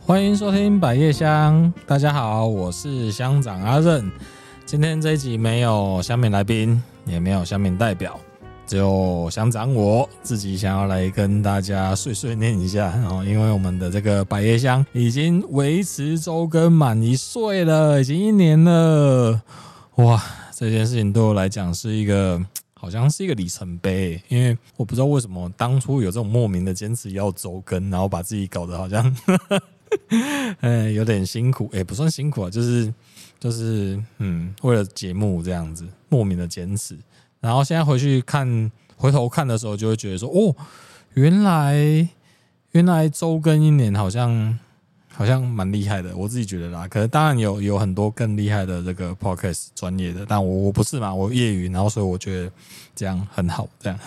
欢迎收听百叶香，大家好，我是乡长阿任。今天这一集没有乡民来宾，也没有乡民代表，只有乡长我自己想要来跟大家碎碎念一下。然后，因为我们的这个百叶香已经维持周更满一岁了，已经一年了。哇，这件事情对我来讲是一个，好像是一个里程碑。因为我不知道为什么当初有这种莫名的坚持要周更，然后把自己搞得好像。嗯，有点辛苦，也、不算辛苦啊，就是就是嗯，为了节目这样子莫名的坚持，然后现在回去看，回头看的时候，就会觉得说，哦，原来原来周更一年好像好像蛮厉害的，我自己觉得啦。可是当然有有很多更厉害的这个 podcast 专业的，但我我不是嘛，我业余，然后所以我觉得这样很好。这样，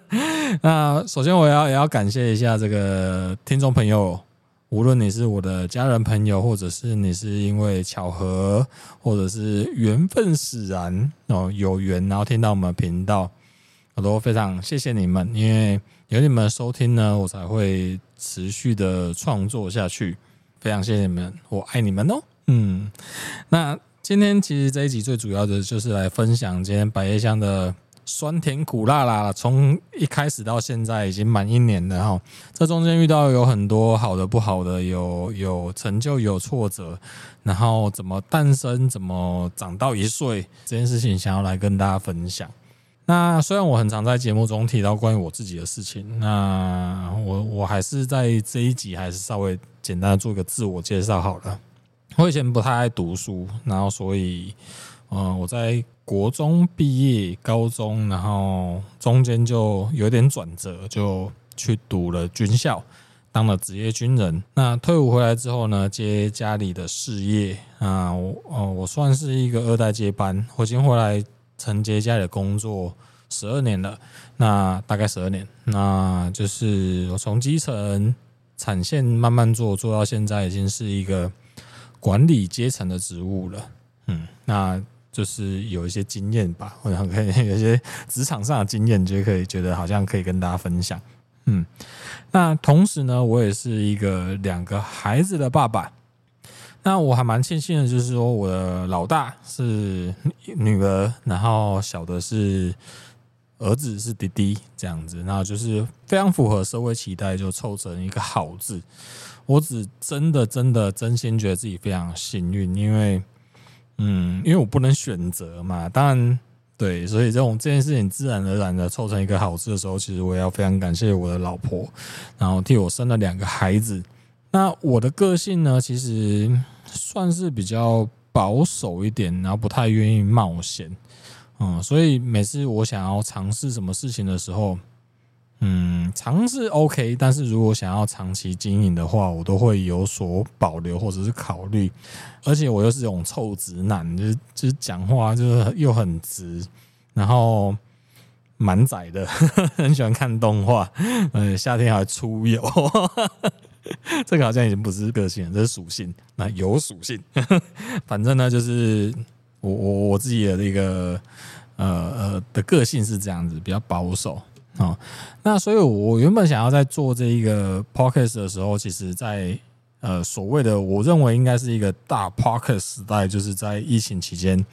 那首先我要也要感谢一下这个听众朋友。无论你是我的家人朋友，或者是你是因为巧合，或者是缘分使然哦，有缘然后听到我们频道，我都非常谢谢你们，因为有你们的收听呢，我才会持续的创作下去。非常谢谢你们，我爱你们哦。嗯，那今天其实这一集最主要的就是来分享今天百叶香的。酸甜苦辣啦，从一开始到现在已经满一年了哈。这中间遇到有很多好的、不好的，有有成就、有挫折，然后怎么诞生、怎么长到一岁这件事情，想要来跟大家分享。那虽然我很常在节目中提到关于我自己的事情，那我我还是在这一集还是稍微简单做一个自我介绍好了。我以前不太爱读书，然后所以。嗯，我在国中毕业，高中，然后中间就有点转折，就去读了军校，当了职业军人。那退伍回来之后呢，接家里的事业啊，我哦，我算是一个二代接班。我已经回来承接家里的工作十二年了，那大概十二年，那就是我从基层产线慢慢做，做到现在已经是一个管理阶层的职务了。嗯，那。就是有一些经验吧，或者可以 有一些职场上的经验，就可以觉得好像可以跟大家分享。嗯，那同时呢，我也是一个两个孩子的爸爸。那我还蛮庆幸的，就是说我的老大是女儿，然后小的是儿子，是弟弟这样子。那就是非常符合社会期待，就凑成一个好字。我只真的真的真心觉得自己非常幸运，因为。嗯，因为我不能选择嘛，当然对，所以这种这件事情自然而然的凑成一个好事的时候，其实我也要非常感谢我的老婆，然后替我生了两个孩子。那我的个性呢，其实算是比较保守一点，然后不太愿意冒险，嗯，所以每次我想要尝试什么事情的时候。嗯，尝试 OK，但是如果想要长期经营的话，我都会有所保留或者是考虑。而且我又是这种臭直男，就是就是讲话就是又很直，然后蛮窄的，很喜欢看动画，嗯，夏天还出游，这个好像已经不是个性了，这是属性。那有属性呵呵，反正呢，就是我我我自己的那个呃呃的个性是这样子，比较保守。哦，那所以，我原本想要在做这一个 podcast 的时候，其实在呃所谓的我认为应该是一个大 podcast 时代，就是在疫情期间，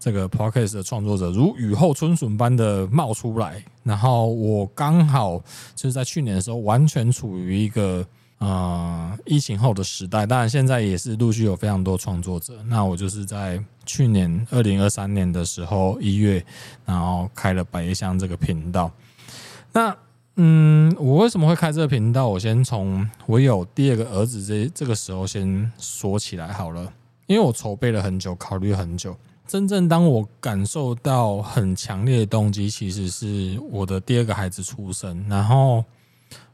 这个 podcast 的创作者如雨后春笋般的冒出来，然后我刚好就是在去年的时候，完全处于一个呃疫情后的时代，当然现在也是陆续有非常多创作者。那我就是在去年二零二三年的时候一月，然后开了百叶箱这个频道。那嗯，我为什么会开这个频道？我先从我有第二个儿子这这个时候先说起来好了。因为我筹备了很久，考虑很久，真正当我感受到很强烈的动机，其实是我的第二个孩子出生。然后，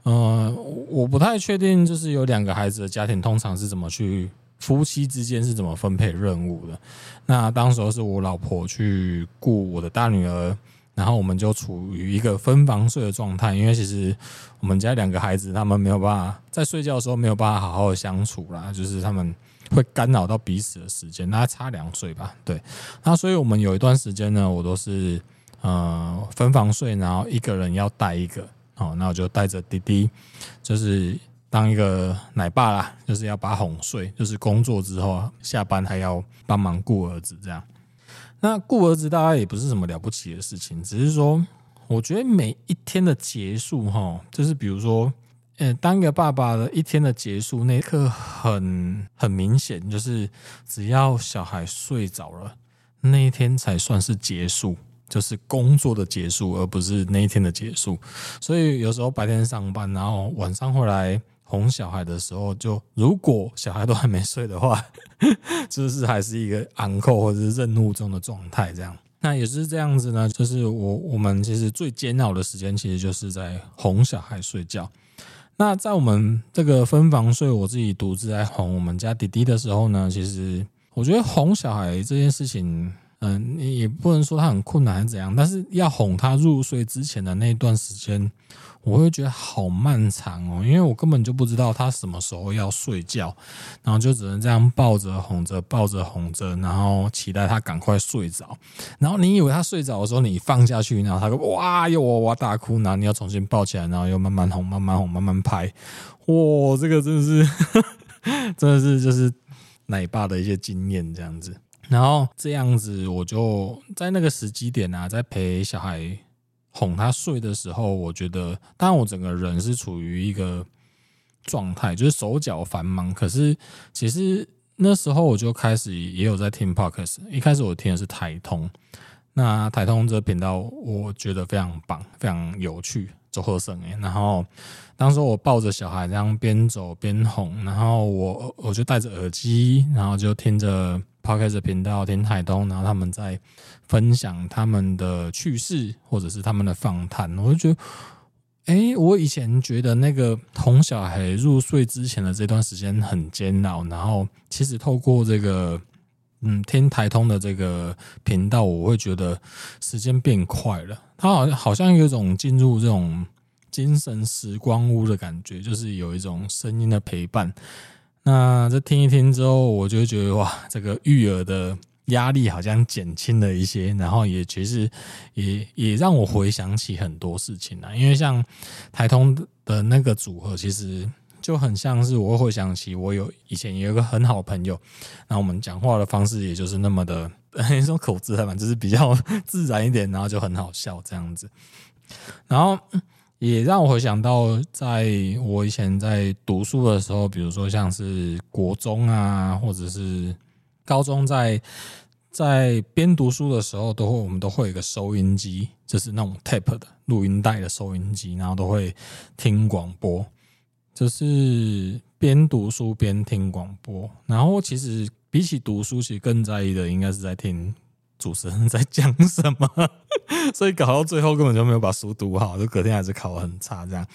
呃，我不太确定，就是有两个孩子的家庭通常是怎么去夫妻之间是怎么分配任务的。那当时候是我老婆去顾我的大女儿。然后我们就处于一个分房睡的状态，因为其实我们家两个孩子他们没有办法在睡觉的时候没有办法好好的相处啦，就是他们会干扰到彼此的时间，那差两岁吧，对。那所以我们有一段时间呢，我都是呃分房睡，然后一个人要带一个，哦，那我就带着弟弟，就是当一个奶爸啦，就是要把哄睡，就是工作之后下班还要帮忙顾儿子这样。那顾儿子大家也不是什么了不起的事情，只是说，我觉得每一天的结束，哈，就是比如说，呃，当一个爸爸的一天的结束那一刻很很明显，就是只要小孩睡着了，那一天才算是结束，就是工作的结束，而不是那一天的结束。所以有时候白天上班，然后晚上回来。哄小孩的时候，就如果小孩都还没睡的话，就是还是一个昂扣或者是任务中的状态，这样。那也是这样子呢，就是我我们其实最煎熬的时间，其实就是在哄小孩睡觉。那在我们这个分房睡，我自己独自在哄我们家弟弟的时候呢，其实我觉得哄小孩这件事情，嗯，也不能说他很困难还是怎样，但是要哄他入睡之前的那段时间。我会觉得好漫长哦，因为我根本就不知道他什么时候要睡觉，然后就只能这样抱着哄着，抱着哄着，然后期待他赶快睡着。然后你以为他睡着的时候，你放下去，然后他就哇又哇哇大哭，然后你要重新抱起来，然后又慢慢哄，慢慢哄，慢慢拍。哇，这个真的是，真的是就是奶爸的一些经验这样子。然后这样子，我就在那个时机点啊，在陪小孩。哄他睡的时候，我觉得，当然我整个人是处于一个状态，就是手脚繁忙。可是其实那时候我就开始也有在听 Podcast，一开始我听的是台通，那台通这个频道我觉得非常棒，非常有趣，走贺生诶。然后当时我抱着小孩这样边走边哄，然后我我就戴着耳机，然后就听着。Podcast 频道听台东，然后他们在分享他们的趣事，或者是他们的访谈，我就觉得，哎，我以前觉得那个哄小孩入睡之前的这段时间很煎熬，然后其实透过这个，嗯，听台通的这个频道，我会觉得时间变快了，他好像好像有一种进入这种精神时光屋的感觉，就是有一种声音的陪伴。那这听一听之后，我就觉得哇，这个育儿的压力好像减轻了一些，然后也其实也也让我回想起很多事情啊。因为像台通的那个组合，其实就很像是我会想起我有以前有一个很好朋友，那我们讲话的方式也就是那么的，那种口字嘛，就是比较自然一点，然后就很好笑这样子，然后。也让我回想到，在我以前在读书的时候，比如说像是国中啊，或者是高中在，在在边读书的时候，都会我们都会有一个收音机，就是那种 tape 的录音带的收音机，然后都会听广播，就是边读书边听广播。然后其实比起读书，其实更在意的应该是在听。主持人在讲什么？所以搞到最后根本就没有把书读好，就隔天还是考很差这样。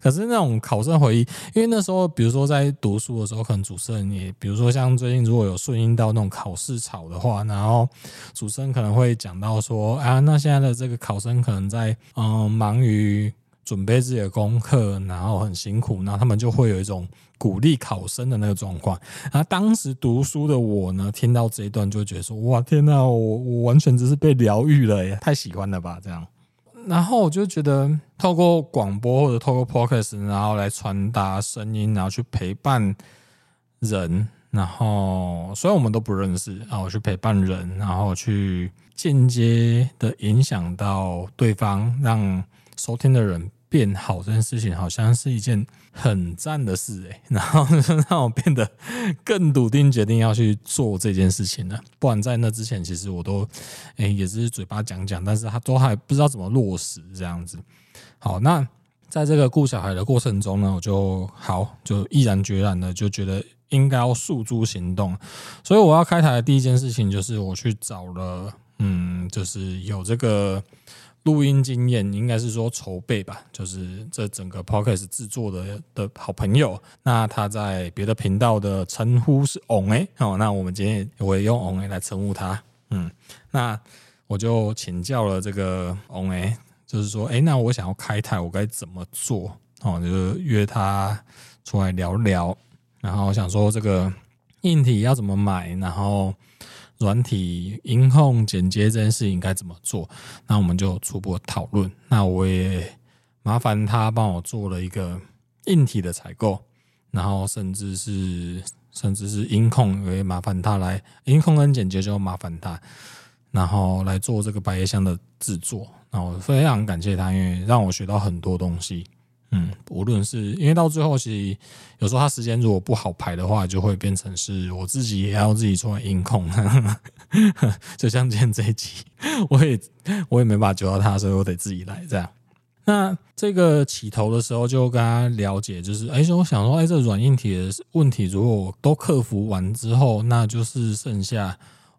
可是那种考生回忆，因为那时候比如说在读书的时候，可能主持人也，比如说像最近如果有顺应到那种考试潮的话，然后主持人可能会讲到说啊，那现在的这个考生可能在嗯忙于。准备自己的功课，然后很辛苦，然后他们就会有一种鼓励考生的那个状况。然后当时读书的我呢，听到这一段就觉得说：“哇，天哪，我我完全只是被疗愈了耶，太喜欢了吧？”这样，然后我就觉得透过广播或者透过 Podcast，然后来传达声音，然后去陪伴人，然后虽然我们都不认识，然后去陪伴人，然后去间接的影响到对方，让收听的人变好这件事情，好像是一件很赞的事哎，然后让我变得更笃定，决定要去做这件事情了。不然在那之前，其实我都哎也是嘴巴讲讲，但是他都还不知道怎么落实这样子。好，那在这个顾小孩的过程中呢，我就好就毅然决然的就觉得应该要诉诸行动。所以我要开台的第一件事情就是我去找了，嗯，就是有这个。录音经验应该是说筹备吧，就是这整个 podcast 制作的的好朋友，那他在别的频道的称呼是 on 哎，好，那我们今天我也用 on 来称呼他，嗯，那我就请教了这个翁诶，就是说，哎，那我想要开台，我该怎么做？哦，就约他出来聊聊。然后想说，这个硬体要怎么买？然后软体音控剪接这件事情该怎么做？那我们就初步讨论。那我也麻烦他帮我做了一个硬体的采购，然后甚至是甚至是音控也麻烦他来音控跟剪接就麻烦他，然后来做这个百叶箱的制作。然后非常感谢他，因为让我学到很多东西。嗯，无论是因为到最后，其实有时候他时间如果不好排的话，就会变成是我自己也要自己出来音控。就像今天这一集，我也我也没办法救到他，所以我得自己来这样。那这个起头的时候就跟他了解，就是哎，我想说，哎，这软硬体的问题如果都克服完之后，那就是剩下。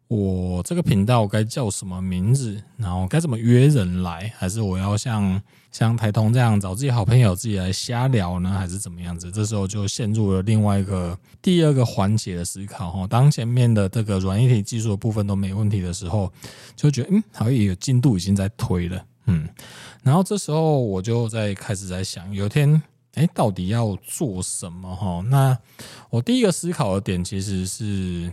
我这个频道该叫什么名字？然后该怎么约人来？还是我要像像台通这样找自己好朋友自己来瞎聊呢？还是怎么样子？这时候就陷入了另外一个第二个环节的思考哈。当前面的这个软硬体技术的部分都没问题的时候，就觉得嗯，好像有进度已经在推了，嗯。然后这时候我就在开始在想，有一天哎，到底要做什么哈？那我第一个思考的点其实是。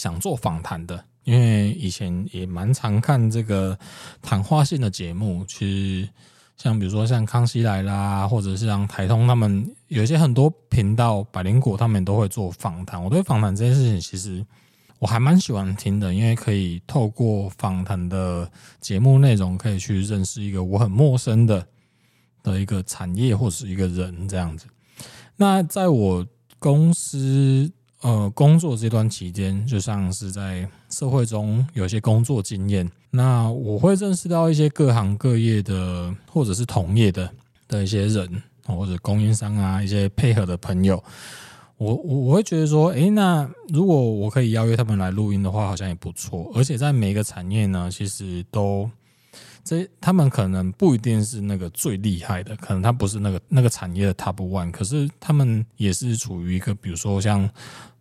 想做访谈的，因为以前也蛮常看这个谈话性的节目，其实像比如说像康熙来啦，或者是像台通他们有一些很多频道，百灵果他们都会做访谈。我对访谈这件事情其实我还蛮喜欢听的，因为可以透过访谈的节目内容，可以去认识一个我很陌生的的一个产业或者是一个人这样子。那在我公司。呃，工作这段期间，就像是在社会中有一些工作经验，那我会认识到一些各行各业的，或者是同业的的一些人，或者供应商啊，一些配合的朋友，我我我会觉得说，诶，那如果我可以邀约他们来录音的话，好像也不错。而且在每个产业呢，其实都。这他们可能不一定是那个最厉害的，可能他不是那个那个产业的 top one，可是他们也是处于一个，比如说像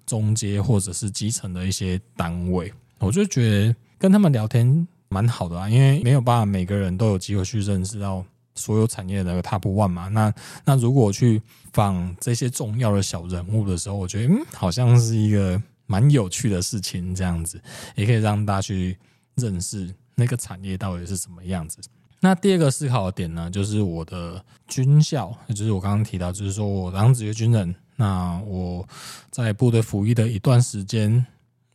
中阶或者是基层的一些单位，我就觉得跟他们聊天蛮好的啊，因为没有办法每个人都有机会去认识到所有产业的 top one 嘛。那那如果去访这些重要的小人物的时候，我觉得嗯，好像是一个蛮有趣的事情，这样子也可以让大家去认识。那个产业到底是什么样子？那第二个思考的点呢，就是我的军校，就是我刚刚提到，就是说我当职业军人，那我在部队服役的一段时间，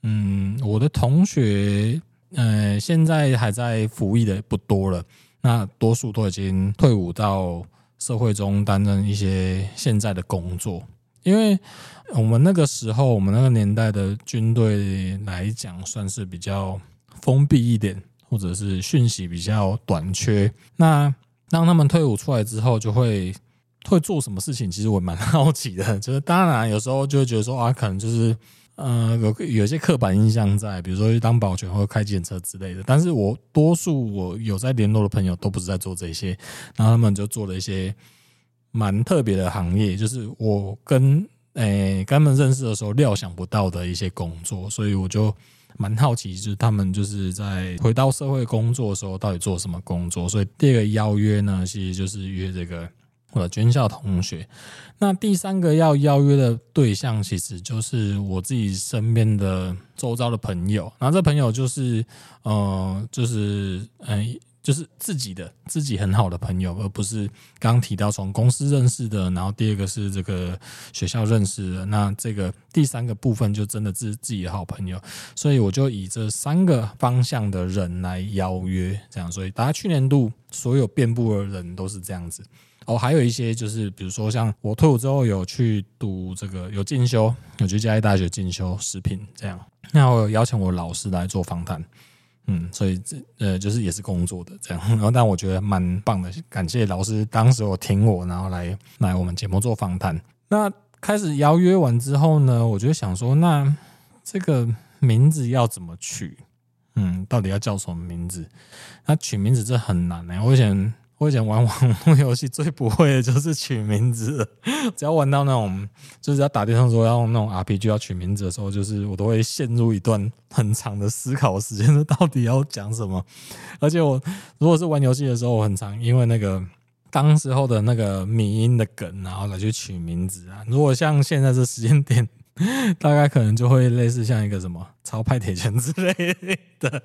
嗯，我的同学，呃，现在还在服役的不多了，那多数都已经退伍到社会中担任一些现在的工作，因为我们那个时候，我们那个年代的军队来讲，算是比较封闭一点。或者是讯息比较短缺，那当他们退伍出来之后，就会会做什么事情？其实我蛮好奇的。就是当然有时候就会觉得说啊，可能就是呃有有些刻板印象在，比如说去当保全或开计程车之类的。但是我多数我有在联络的朋友都不是在做这些，然后他们就做了一些蛮特别的行业，就是我跟诶、跟他们认识的时候料想不到的一些工作，所以我就。蛮好奇，就是他们就是在回到社会工作的时候，到底做什么工作？所以第二个邀约呢，其实就是约这个我的军校同学。那第三个要邀约的对象，其实就是我自己身边的周遭的朋友。然后这朋友就是，呃，就是嗯。就是自己的自己很好的朋友，而不是刚提到从公司认识的，然后第二个是这个学校认识的，那这个第三个部分就真的是自己的好朋友，所以我就以这三个方向的人来邀约，这样，所以大家去年度所有遍布的人都是这样子。哦，还有一些就是比如说像我退伍之后有去读这个有进修，有去嘉义大学进修食品这样，那我有邀请我老师来做访谈。嗯，所以这呃就是也是工作的这样，然后但我觉得蛮棒的，感谢老师当时有听我，然后来来我们节目做访谈。那开始邀约完之后呢，我就想说，那这个名字要怎么取？嗯，到底要叫什么名字？那取名字这很难呢、我以前我以前玩网络游戏最不会的就是取名字，只要玩到那种就是要打电话说要用那种 RPG 要取名字的时候，就是我都会陷入一段很长的思考时间，到底要讲什么。而且我如果是玩游戏的时候，我很常因为那个当时候的那个迷音的梗，然后来去取名字啊。如果像现在这时间点，大概可能就会类似像一个什么超派铁拳之类的。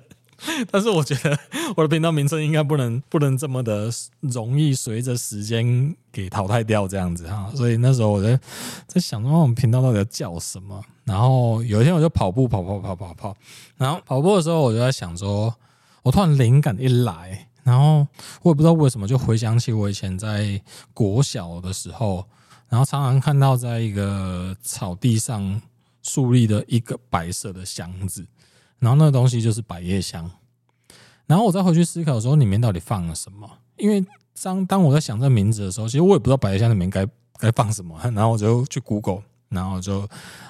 但是我觉得我的频道名称应该不能不能这么的容易随着时间给淘汰掉这样子哈，所以那时候我在在想说我们频道到底要叫什么？然后有一天我就跑步跑跑跑跑跑，然后跑步的时候我就在想说，我突然灵感一来，然后我也不知道为什么就回想起我以前在国小的时候，然后常常看到在一个草地上树立的一个白色的箱子。然后那个东西就是百叶箱，然后我再回去思考的时候，里面到底放了什么？因为当当我在想这名字的时候，其实我也不知道百叶箱里面该该放什么。然后我就去 Google，然后就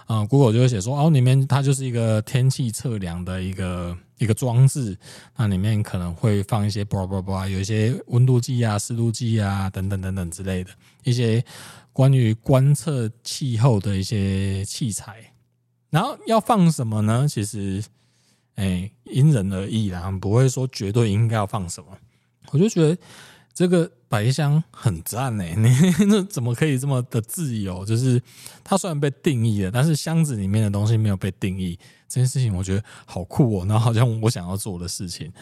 啊、嗯、Google 就会写说，哦，里面它就是一个天气测量的一个一个装置，那里面可能会放一些叭叭叭，有一些温度计啊、湿度计啊等等等等之类的一些关于观测气候的一些器材。然后要放什么呢？其实。哎，因人而异啦，不会说绝对应该要放什么。我就觉得这个百叶箱很赞哎，你 那怎么可以这么的自由？就是它虽然被定义了，但是箱子里面的东西没有被定义，这件事情我觉得好酷哦。然后好像我想要做的事情，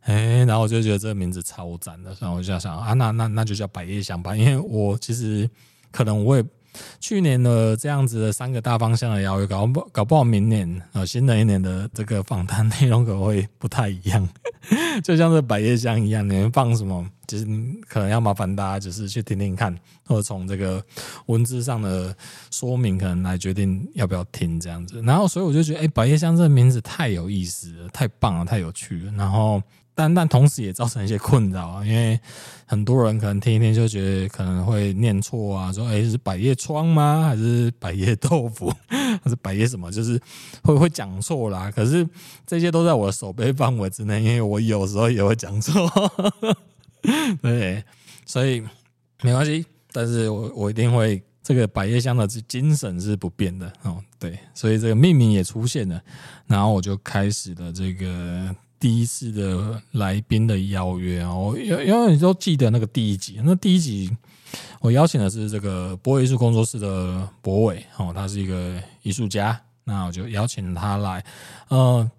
哎，然后我就觉得这个名字超赞的，然后我就想啊，那那那就叫百叶箱吧，因为我其实可能我也。去年的这样子的三个大方向的邀约，搞不搞不好明年啊，新的一年的这个访谈内容可能会不太一样，就像这百叶箱一样，里面放什么，就是可能要麻烦大家就是去听听看，或者从这个文字上的说明，可能来决定要不要听这样子。然后，所以我就觉得，哎，百叶箱这个名字太有意思了，太棒了，太有趣了。然后。但但同时也造成一些困扰啊，因为很多人可能听一听就觉得可能会念错啊，说诶是百叶窗吗？还是百叶豆腐？还是百叶什么？就是会会讲错啦。可是这些都在我的手背范围之内，因为我有时候也会讲错。对，所以没关系。但是我我一定会这个百叶箱的精神是不变的哦。对，所以这个命名也出现了，然后我就开始了这个。第一次的来宾的邀约哦，因因为你都记得那个第一集，那第一集我邀请的是这个博伟艺术工作室的博伟哦，他是一个艺术家，那我就邀请他来。呃，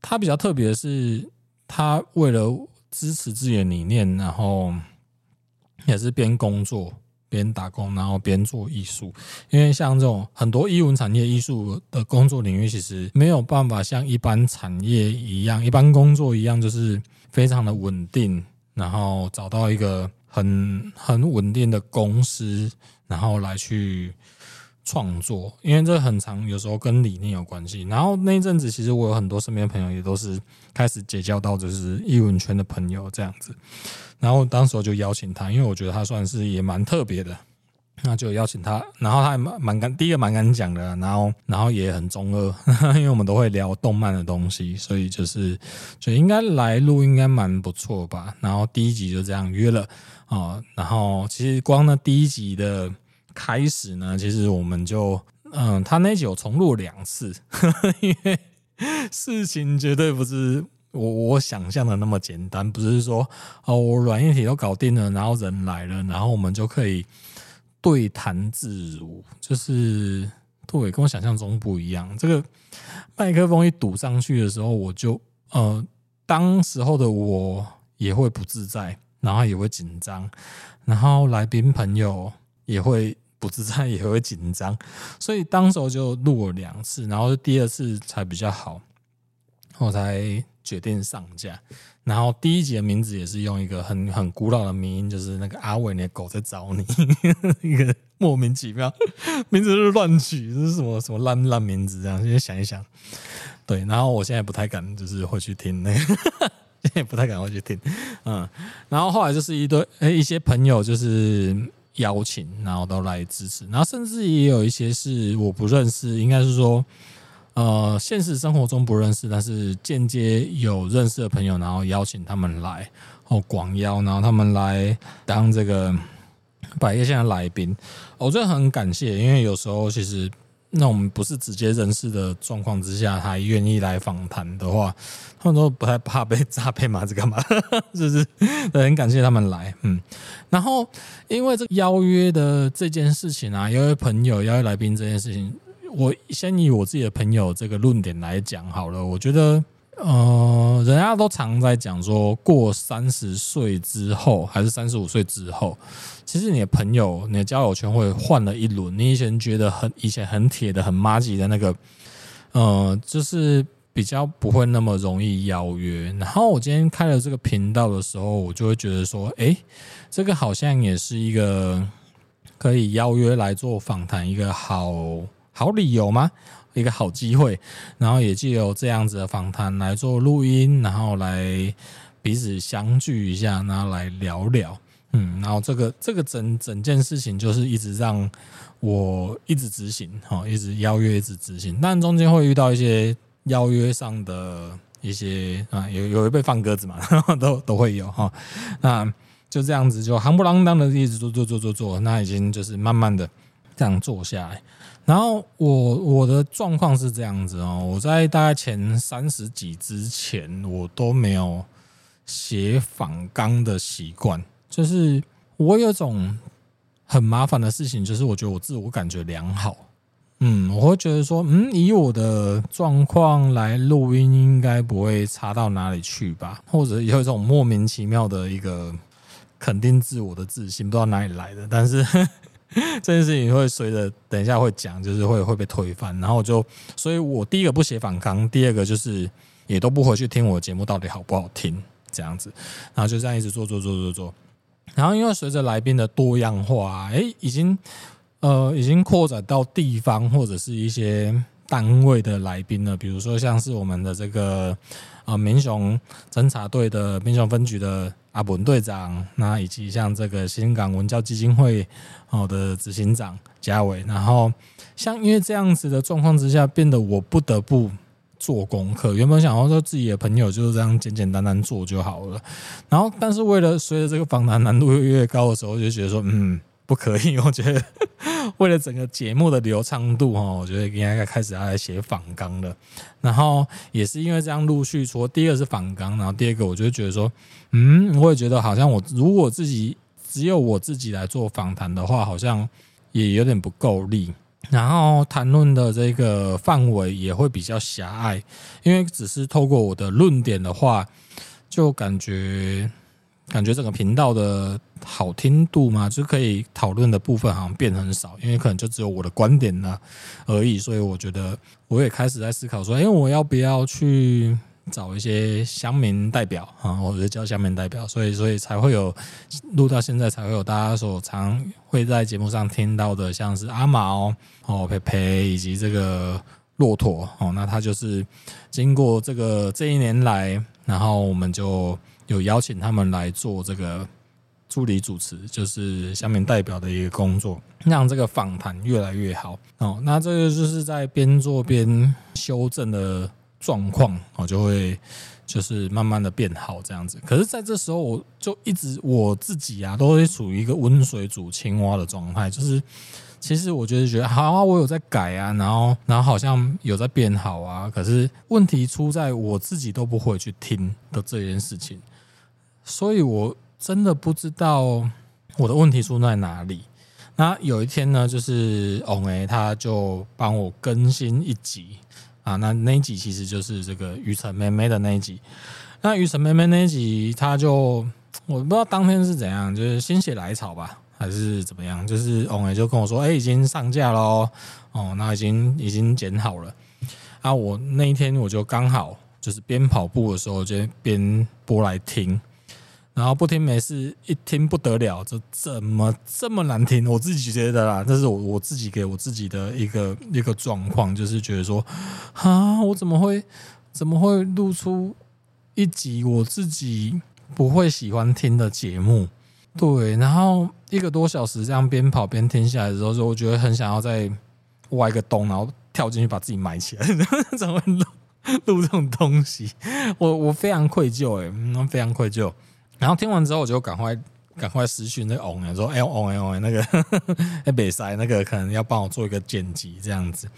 他比较特别的是，他为了支持自己的理念，然后也是边工作。边打工，然后边做艺术，因为像这种很多艺文产业艺术的工作领域，其实没有办法像一般产业一样、一般工作一样，就是非常的稳定，然后找到一个很很稳定的公司，然后来去创作，因为这很长，有时候跟理念有关系。然后那一阵子，其实我有很多身边朋友也都是开始结交到就是艺文圈的朋友这样子。然后当时我就邀请他，因为我觉得他算是也蛮特别的，那就邀请他。然后他还蛮蛮敢，第一个蛮敢讲的，然后然后也很中二，因为我们都会聊动漫的东西，所以就是就应该来录，应该蛮不错吧。然后第一集就这样约了啊。然后其实光那第一集的开始呢，其实我们就嗯，他那集有重录两次，因为事情绝对不是。我我想象的那么简单，不是说哦，我软硬体都搞定了，然后人来了，然后我们就可以对谈自如，就是对，跟我想象中不一样。这个麦克风一堵上去的时候，我就呃，当时候的我也会不自在，然后也会紧张，然后来宾朋友也会不自在，也会紧张，所以当时候就录了两次，然后第二次才比较好，我才。决定上架，然后第一集的名字也是用一个很很古老的名，就是那个阿伟，你的狗在找你，一个莫名其妙。名字是乱取，这是什么什么烂烂名字这样？先想一想，对，然后我现在不太敢，就是会去听。那个，现在不太敢会去听，嗯，然后后来就是一堆诶一些朋友就是邀请，然后都来支持，然后甚至也有一些是我不认识，应该是说。呃，现实生活中不认识，但是间接有认识的朋友，然后邀请他们来，哦，广邀，然后他们来当这个百叶县的来宾，我真的很感谢，因为有时候其实。那我们不是直接认识的状况之下，还愿意来访谈的话，他们都不太怕被诈骗嘛？这干嘛？是不是？很感谢他们来，嗯。然后因为这邀约的这件事情啊，邀约朋友、邀约来宾这件事情，我先以我自己的朋友这个论点来讲好了。我觉得，呃，人家都常在讲说，过三十岁之后，还是三十五岁之后。其实你的朋友，你的交友圈会换了一轮。你以前觉得很以前很铁的、很麻吉的那个，呃，就是比较不会那么容易邀约。然后我今天开了这个频道的时候，我就会觉得说，哎，这个好像也是一个可以邀约来做访谈一个好好理由吗？一个好机会。然后也借由这样子的访谈来做录音，然后来彼此相聚一下，然后来聊聊。嗯，然后这个这个整整件事情就是一直让我一直执行哈，一直邀约，一直执行，但中间会遇到一些邀约上的一些啊，有有被放鸽子嘛，都都会有哈。那就这样子，就夯不啷当的一直做做做做做，那已经就是慢慢的这样做下来。然后我我的状况是这样子哦，我在大概前三十几之前，我都没有写访纲的习惯。就是我有种很麻烦的事情，就是我觉得我自我感觉良好，嗯，我会觉得说，嗯，以我的状况来录音，应该不会差到哪里去吧？或者有一种莫名其妙的一个肯定自我的自信，不知道哪里来的。但是 这件事情会随着等一下会讲，就是会会被推翻。然后就，所以我第一个不写反抗，第二个就是也都不回去听我节目到底好不好听，这样子，然后就这样一直做做做做做。然后，因为随着来宾的多样化，哎，已经呃，已经扩展到地方或者是一些单位的来宾了。比如说，像是我们的这个呃民雄侦查队的民雄分局的阿文队长，那以及像这个新港文教基金会好的执行长嘉伟。然后，像因为这样子的状况之下，变得我不得不。做功课，原本想要说自己的朋友就是这样简简单单做就好了，然后但是为了随着这个访谈难度越越高的时候，就觉得说嗯不可以，我觉得为了整个节目的流畅度哈，我觉得应该开始要来写访纲了。然后也是因为这样陆续说，第一个是访纲，然后第二个我就觉得说嗯，我也觉得好像我如果自己只有我自己来做访谈的话，好像也有点不够力。然后谈论的这个范围也会比较狭隘，因为只是透过我的论点的话，就感觉感觉整个频道的好听度嘛，就可以讨论的部分好像变很少，因为可能就只有我的观点呢而已。所以我觉得我也开始在思考说，哎，我要不要去？找一些乡民代表啊，或者叫乡民代表，所以所以才会有录到现在才会有大家所常会在节目上听到的，像是阿毛哦、佩佩以及这个骆驼哦，那他就是经过这个这一年来，然后我们就有邀请他们来做这个助理主持，就是下面代表的一个工作，让这个访谈越来越好哦。那这个就是在边做边修正的。状况哦，就会就是慢慢的变好这样子。可是，在这时候，我就一直我自己啊，都会处于一个温水煮青蛙的状态。就是，其实我觉得觉得好啊，我有在改啊，然后然后好像有在变好啊。可是问题出在我自己都不会去听的这件事情，所以我真的不知道我的问题出在哪里。那有一天呢，就是欧诶，他就帮我更新一集。啊，那那一集其实就是这个雨辰妹妹的那一集。那雨辰妹妹那一集，他就我不知道当天是怎样，就是心血来潮吧，还是怎么样？就是哦，也就跟我说，哎，已经上架喽，哦，那已经已经剪好了。啊，我那一天我就刚好就是边跑步的时候就边播来听。然后不听没事，一听不得了，这怎么这么难听？我自己觉得啦，这是我我自己给我自己的一个一个状况，就是觉得说，啊，我怎么会怎么会录出一集我自己不会喜欢听的节目？对，然后一个多小时这样边跑边听下来的时候，就我觉得很想要再挖一个洞，然后跳进去把自己埋起来，怎么会录录这种东西？我我非常愧疚哎、非常愧疚。然后听完之后，我就赶快赶快私讯那个翁说：“哎、欸，翁哎翁那个 哎北塞那个可能要帮我做一个剪辑这样子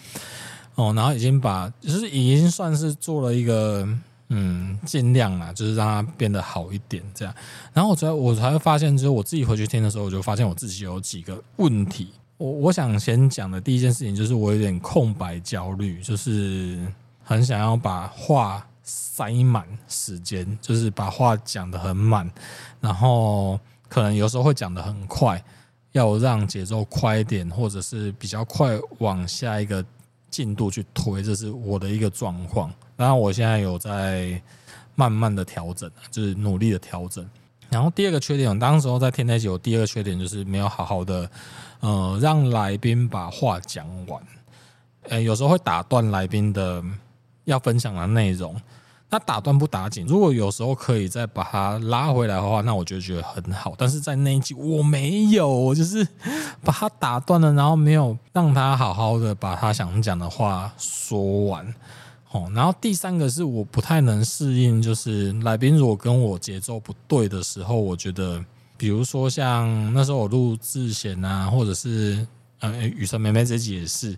哦。”然后已经把就是已经算是做了一个嗯尽量啦，就是让它变得好一点这样。然后我才我才会发现，就是我自己回去听的时候，我就发现我自己有几个问题。我我想先讲的第一件事情就是我有点空白焦虑，就是很想要把话塞满时间，就是把话讲得很满，然后可能有时候会讲得很快，要让节奏快一点，或者是比较快往下一个进度去推，这是我的一个状况。然后我现在有在慢慢的调整，就是努力的调整。然后第二个缺点，当时候在听那集，有第二个缺点就是没有好好的。呃，让来宾把话讲完，呃，有时候会打断来宾的要分享的内容。那打断不打紧，如果有时候可以再把它拉回来的话，那我就觉得很好。但是在那一集我没有，我就是把他打断了，然后没有让他好好的把他想讲的话说完。哦，然后第三个是我不太能适应，就是来宾如果跟我节奏不对的时候，我觉得。比如说像那时候我录智贤啊，或者是呃雨神妹妹这集也是，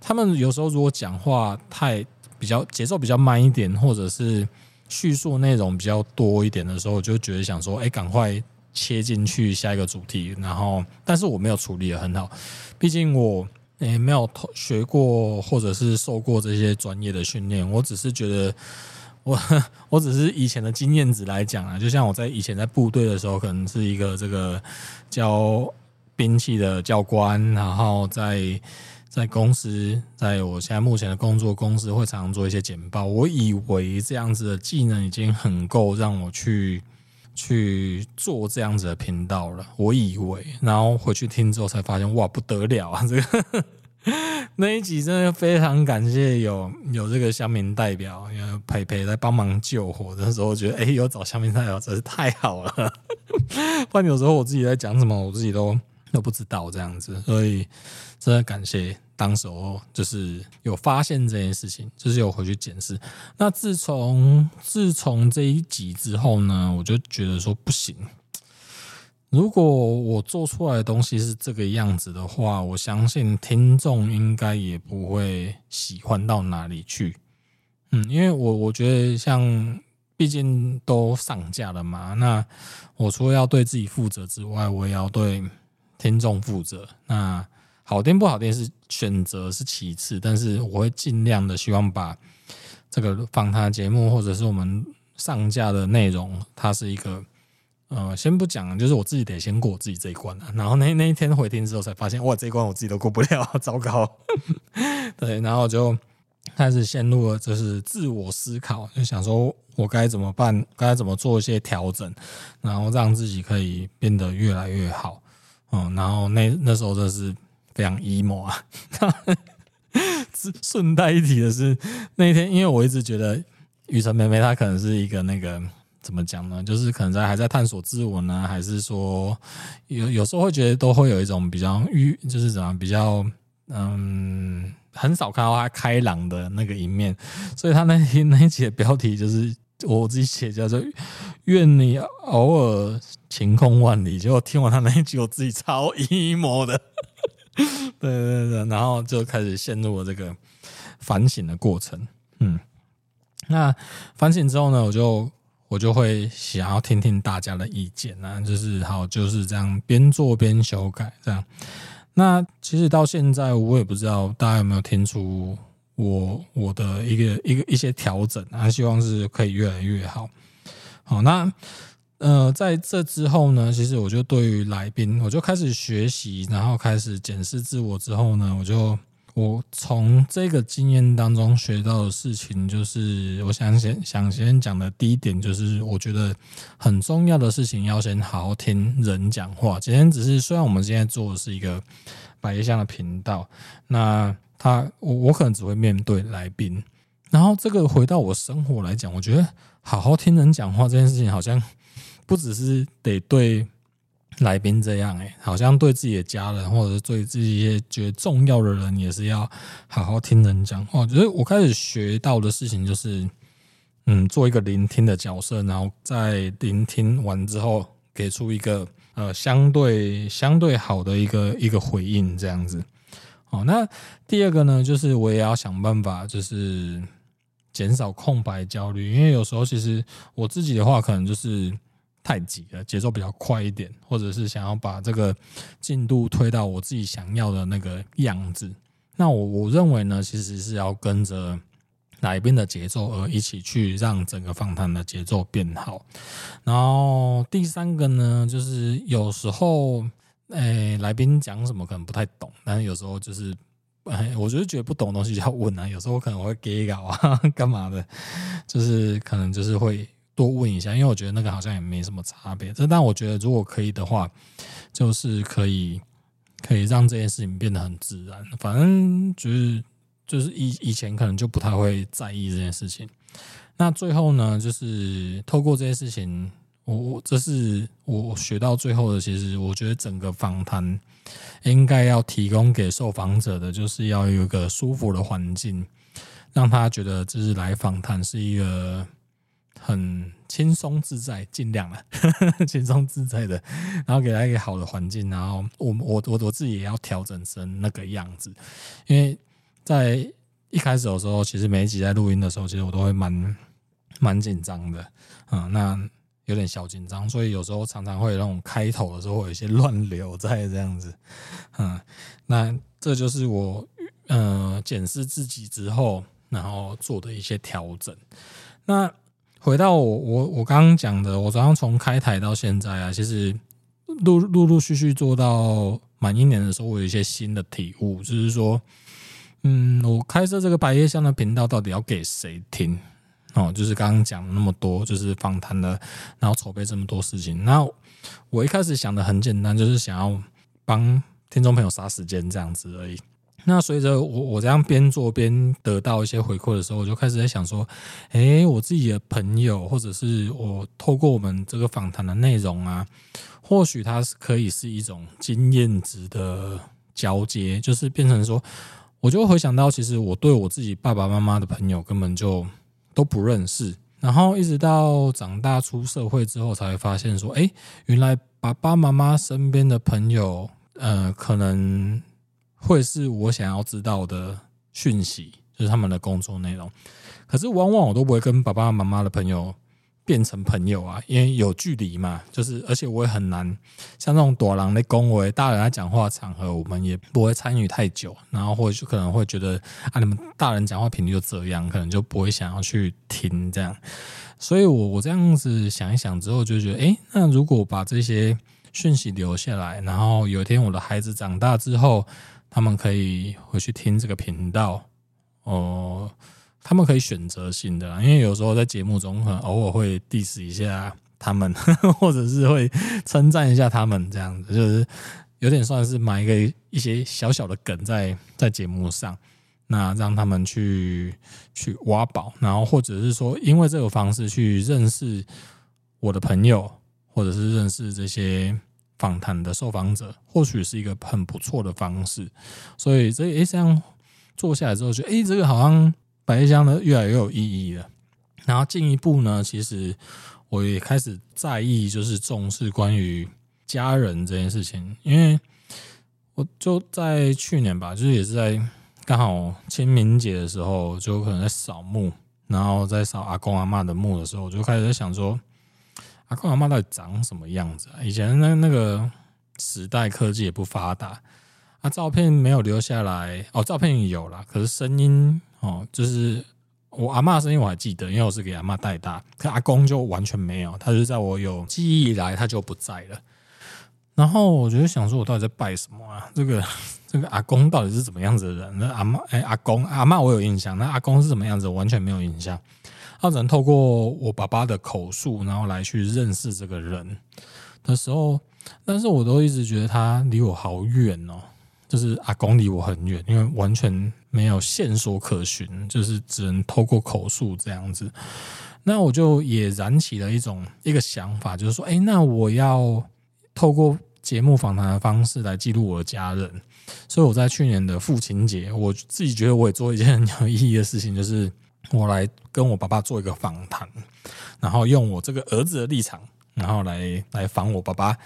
他们有时候如果讲话太比较节奏比较慢一点，或者是叙述内容比较多一点的时候，我就觉得想说，哎，赶快切进去下一个主题。然后，但是我没有处理得很好，毕竟我诶没有学过或者是受过这些专业的训练，我只是觉得。我我只是以前的经验值来讲啊，就像我在以前在部队的时候，可能是一个这个教兵器的教官，然后在在公司，在我现在目前的工作公司会常常做一些简报。我以为这样子的技能已经很够让我去去做这样子的频道了，我以为，然后回去听之后才发现，哇，不得了啊，这个。那一集真的非常感谢有有这个乡民代表，有培培来帮忙救火的时候，我觉得哎、有找乡民代表真是太好了。不然有时候我自己在讲什么，我自己都都不知道这样子，所以真的感谢当时候就是有发现这件事情，就是有回去检视。那自从自从这一集之后呢，我就觉得说不行。如果我做出来的东西是这个样子的话，我相信听众应该也不会喜欢到哪里去。嗯，因为我我觉得像，毕竟都上架了嘛，那我除了要对自己负责之外，我也要对听众负责。那好听不好听是选择是其次，但是我会尽量的希望把这个访谈节目或者是我们上架的内容，它是一个。呃，先不讲，就是我自己得先过我自己这一关啊。然后那那一天回听之后，才发现哇，这一关我自己都过不了，糟糕。对，然后就开始陷入了就是自我思考，就想说我该怎么办，该怎么做一些调整，然后让自己可以变得越来越好。嗯，然后那那时候就是非常 emo 啊。顺带一提的是，那一天因为我一直觉得雨辰妹妹她可能是一个那个。怎么讲呢？就是可能在还在探索自我呢，还是说有有时候会觉得都会有一种比较欲，就是怎么比较嗯，很少看到他开朗的那个一面。所以他那天那一集的标题就是我自己写叫做“愿你偶尔晴空万里”。结果听完他那一集，我自己超 emo 的。对对对，然后就开始陷入了这个反省的过程。嗯，那反省之后呢，我就。我就会想要听听大家的意见啊，就是好，就是这样边做边修改这样。那其实到现在我也不知道大家有没有听出我我的一个一个一些调整啊，希望是可以越来越好。好，那呃在这之后呢，其实我就对于来宾，我就开始学习，然后开始检视自我之后呢，我就。我从这个经验当中学到的事情，就是我想先想先讲的第一点，就是我觉得很重要的事情要先好好听人讲话。今天只是虽然我们现在做的是一个百叶箱的频道，那他我我可能只会面对来宾，然后这个回到我生活来讲，我觉得好好听人讲话这件事情，好像不只是得对来宾这样，哎，好像对自己的家人或者是对自己一些觉得重要的人，也是要好好听人讲话。觉得我开始学到的事情就是，嗯，做一个聆听的角色，然后在聆听完之后，给出一个呃相对相对好的一个一个回应，这样子。哦，那第二个呢，就是我也要想办法，就是减少空白焦虑，因为有时候其实我自己的话，可能就是。太急了，节奏比较快一点，或者是想要把这个进度推到我自己想要的那个样子。那我我认为呢，其实是要跟着来宾的节奏而一起去让整个访谈的节奏变好。然后第三个呢，就是有时候，哎，来宾讲什么可能不太懂，但是有时候就是，哎，我就是觉得不懂的东西就要问啊。有时候可能会给稿啊，干嘛的，就是可能就是会。多问一下，因为我觉得那个好像也没什么差别。这但我觉得如果可以的话，就是可以可以让这件事情变得很自然。反正就是就是以以前可能就不太会在意这件事情。那最后呢，就是透过这件事情，我我这是我学到最后的。其实我觉得整个访谈应该要提供给受访者的，就是要有一个舒服的环境，让他觉得就是来访谈是一个。很轻松自在，尽量了，轻松自在的，然后给他一个好的环境，然后我我我我自己也要调整成那个样子，因为在一开始的时候，其实每一集在录音的时候，其实我都会蛮蛮紧张的，嗯，那有点小紧张，所以有时候常常会有那种开头的时候会有一些乱流在这样子，嗯，那这就是我嗯检视自己之后，然后做的一些调整，那。回到我我我刚刚讲的，我早上从开台到现在啊，其实陆陆陆续续做到满一年的时候，我有一些新的体悟，就是说，嗯，我开设这个百叶箱的频道到底要给谁听？哦，就是刚刚讲那么多，就是访谈的，然后筹备这么多事情。那我一开始想的很简单，就是想要帮听众朋友杀时间这样子而已。那随着我我这样边做边得到一些回馈的时候，我就开始在想说，诶，我自己的朋友，或者是我透过我们这个访谈的内容啊，或许它是可以是一种经验值的交接，就是变成说，我就回想到，其实我对我自己爸爸妈妈的朋友根本就都不认识，然后一直到长大出社会之后，才会发现说，诶，原来爸爸妈妈身边的朋友，呃，可能。会是我想要知道的讯息，就是他们的工作内容。可是往往我都不会跟爸爸妈妈的朋友变成朋友啊，因为有距离嘛。就是而且我也很难像那种躲狼的恭维大人在讲话场合，我们也不会参与太久。然后或者可能会觉得啊，你们大人讲话频率就这样，可能就不会想要去听这样。所以我我这样子想一想之后，就觉得，诶，那如果把这些讯息留下来，然后有一天我的孩子长大之后。他们可以回去听这个频道，哦，他们可以选择性的，因为有时候在节目中可能偶尔会 diss 一下他们，或者是会称赞一下他们，这样子就是有点算是埋一个一些小小的梗在在节目上，那让他们去去挖宝，然后或者是说因为这个方式去认识我的朋友，或者是认识这些。访谈的受访者或许是一个很不错的方式，所以这诶这样做下来之后，觉得诶这个好像百叶箱呢越来越有意义了。然后进一步呢，其实我也开始在意，就是重视关于家人这件事情，因为我就在去年吧，就是也是在刚好清明节的时候，就可能在扫墓，然后在扫阿公阿嬷的墓的时候，我就开始在想说。阿公阿嬷到底长什么样子啊？以前那那个时代科技也不发达，啊，照片没有留下来哦，照片有啦，可是声音哦，就是我阿嬷的声音我还记得，因为我是给阿嬷带大，可阿公就完全没有，他就在我有记忆以来他就不在了。然后我就想说，我到底在拜什么啊？这个这个阿公到底是怎么样子的人？那阿嬷哎，阿公阿嬷我有印象，那阿公是怎么样子？我完全没有印象。他只能透过我爸爸的口述，然后来去认识这个人的时候，但是我都一直觉得他离我好远哦，就是阿公离我很远，因为完全没有线索可循，就是只能透过口述这样子。那我就也燃起了一种一个想法，就是说，哎，那我要透过节目访谈的方式来记录我的家人。所以我在去年的父亲节，我自己觉得我也做一件很 有意义的事情，就是我来跟我爸爸做一个访谈，然后用我这个儿子的立场，然后来来访我爸爸，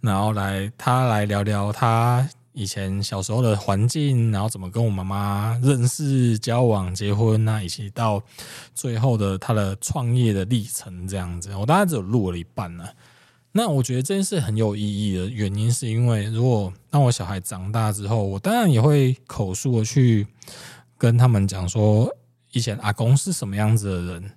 然后来他来聊聊他以前小时候的环境，然后怎么跟我妈妈认识、交往、结婚啊，以及到最后的他的创业的历程这样子。我大概只有录了一半呢。那我觉得这件事很有意义的原因，是因为如果当我小孩长大之后，我当然也会口述的去跟他们讲说，以前阿公是什么样子的人。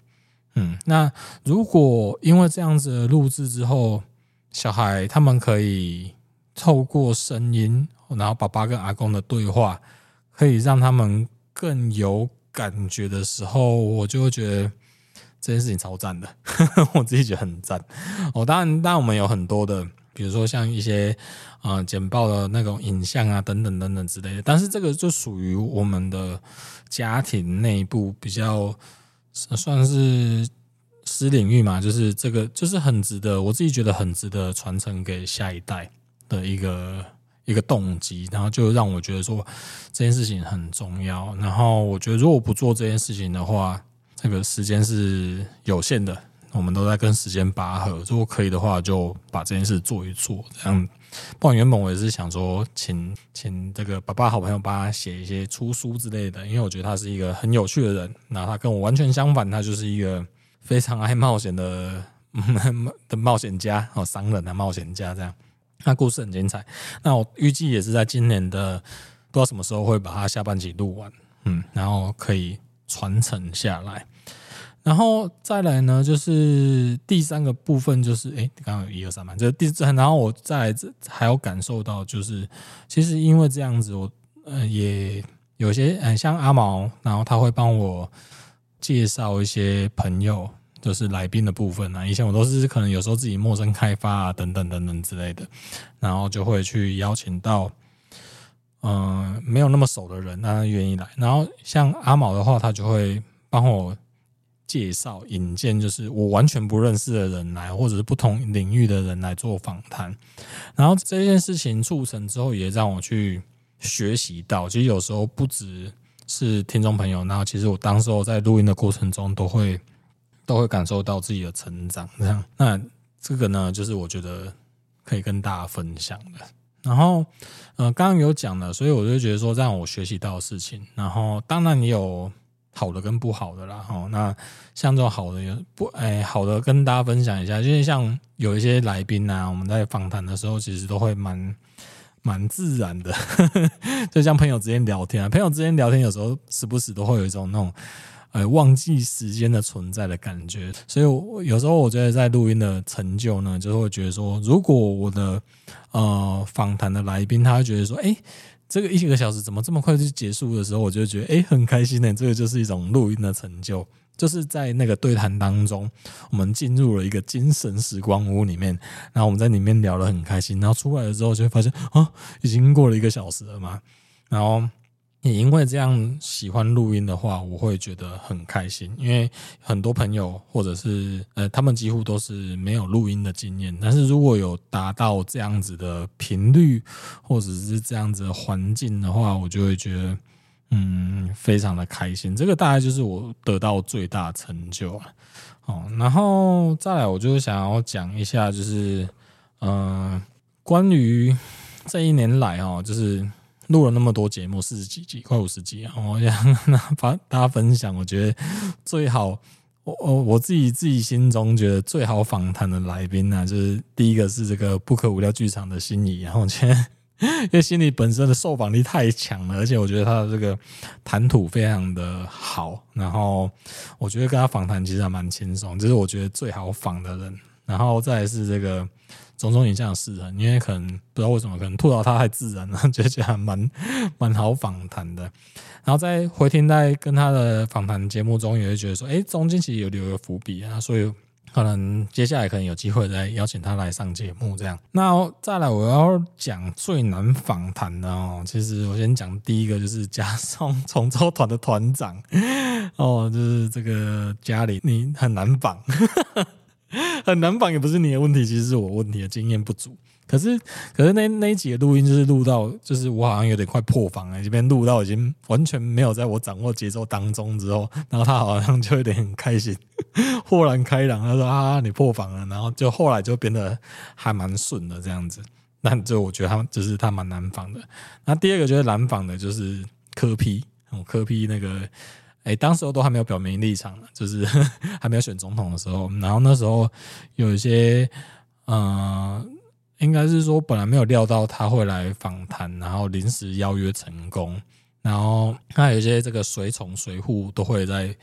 嗯，那如果因为这样子的录制之后，小孩他们可以透过声音，然后爸爸跟阿公的对话，可以让他们更有感觉的时候，我就会觉得。这件事情超赞的，我自己觉得很赞。哦，当然，当然我们有很多的，比如说像一些啊、呃、简报的那种影像啊，等等等等之类的。但是这个就属于我们的家庭内部比较算是私领域嘛，就是这个就是很值得，我自己觉得很值得传承给下一代的一个一个动机。然后就让我觉得说这件事情很重要。然后我觉得如果不做这件事情的话，这个时间是有限的，我们都在跟时间拔河。如果可以的话，就把这件事做一做。这样，不然原本我也是想说，请请这个爸爸好朋友帮他写一些出书之类的，因为我觉得他是一个很有趣的人。那他跟我完全相反，他就是一个非常爱冒险的的冒险家哦，商人的冒险家这样。那故事很精彩。那我预计也是在今年的不知道什么时候会把它下半集录完，嗯，然后可以。传承下来，然后再来呢，就是第三个部分，就是哎，刚刚有一二三嘛，这第三，然后我再来还有感受到，就是其实因为这样子，我呃也有些嗯，像阿毛，然后他会帮我介绍一些朋友，就是来宾的部分啊。以前我都是可能有时候自己陌生开发啊，等等等等之类的，然后就会去邀请到。嗯、没有那么熟的人，那他愿意来。然后像阿毛的话，他就会帮我介绍、引荐，就是我完全不认识的人来，或者是不同领域的人来做访谈。然后这件事情促成之后，也让我去学习到，其实有时候不只是听众朋友，然后其实我当时候在录音的过程中，都会都会感受到自己的成长。这样，那这个呢，就是我觉得可以跟大家分享的。然后，呃，刚刚有讲了，所以我就觉得说，让我学习到的事情。然后，当然你有好的跟不好的啦。哈，那像这种好的也不，哎，好的跟大家分享一下，就是像有一些来宾啊，我们在访谈的时候，其实都会蛮蛮自然的，就像朋友之间聊天啊，朋友之间聊天有时候时不时都会有一种那种。呃，忘记时间的存在的感觉，所以我有时候我觉得在录音的成就呢，就会觉得说，如果我的呃访谈的来宾他会觉得说，哎，这个一个小时怎么这么快就结束的时候，我就觉得哎很开心呢。这个就是一种录音的成就，就是在那个对谈当中，我们进入了一个精神时光屋里面，然后我们在里面聊得很开心，然后出来了之后就会发现啊，已经过了一个小时了嘛，然后。也因为这样喜欢录音的话，我会觉得很开心。因为很多朋友或者是呃，他们几乎都是没有录音的经验。但是如果有达到这样子的频率，或者是这样子的环境的话，我就会觉得嗯，非常的开心。这个大概就是我得到最大成就啊。哦，然后再来，我就想要讲一下，就是嗯、呃，关于这一年来哦，就是。录了那么多节目，四十几集，快五十集啊！我想跟大家分享，我觉得最好，我我我自己自己心中觉得最好访谈的来宾呢、啊，就是第一个是这个不可无聊剧场的心仪，然后我觉得因为心仪本身的受访力太强了，而且我觉得他的这个谈吐非常的好，然后我觉得跟他访谈其实还蛮轻松，这是我觉得最好访的人，然后再是这个。种种影像的事人，因为可能不知道为什么，可能吐槽他太自然了，觉得还蛮蛮好访谈的。然后在回听在跟他的访谈节目中，也会觉得说，哎，中间其实有留个伏笔啊，所以可能接下来可能有机会再邀请他来上节目这样。那再来我要讲最难访谈的哦，其实我先讲第一个就是嘉颂 重奏团的团长哦，就是这个家里，你很难访。很难访也不是你的问题，其实是我问题的经验不足。可是，可是那那一集的录音就是录到，就是我好像有点快破防了，这边录到已经完全没有在我掌握节奏当中之后，然后他好像就有点很开心，豁然开朗，他说啊，你破防了，然后就后来就变得还蛮顺的这样子。那就我觉得他就是他蛮难访的。那第二个就是难访的，就是科批，我科批那个，哎、当时候都还没有表明立场呢，就是 还没有选总统的时候，然后那时候有一些，嗯、应该是说，本来没有料到他会来访谈，然后临时邀约成功，然后他有一些这个随从随扈都会在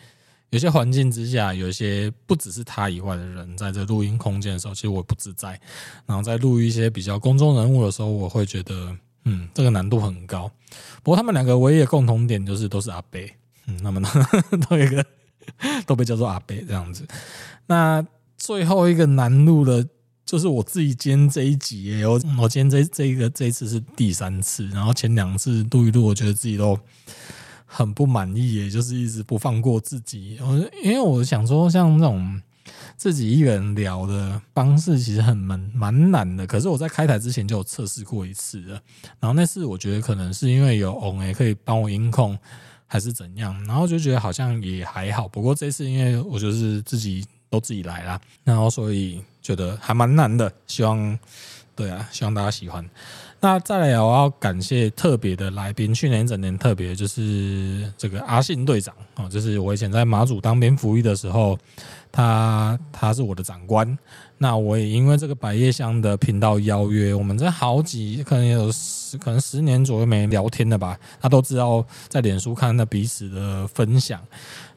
有些环境之下，有一些不只是他以外的人在这录音空间的时候，其实我不自在。然后在录一些比较公众人物的时候，我会觉得，嗯，这个难度很高。不过他们两个唯一的共同点就是都是阿贝，嗯，那么呢，都有一个都被叫做阿贝这样子。那最后一个难录的。就是我自己今天这一集，我我今天这这一个这一次是第三次，然后前两次录一录，我觉得自己都很不满意，也就是一直不放过自己。我因为我想说，像这种自己一个人聊的方式，其实很蛮蛮难的。可是我在开台之前就有测试过一次了，然后那次我觉得可能是因为有 on 可以帮我音控，还是怎样，然后就觉得好像也还好。不过这次因为我就是自己。都自己来啦，然后所以觉得还蛮难的，希望对啊，希望大家喜欢。那再来，我要感谢特别的来宾，去年一整年特别就是这个阿信队长哦，就是我以前在马祖当兵服役的时候，他他是我的长官。那我也因为这个百叶箱的频道邀约，我们在好几可能有十可能十年左右没聊天了吧，他都知道在脸书看到彼此的分享。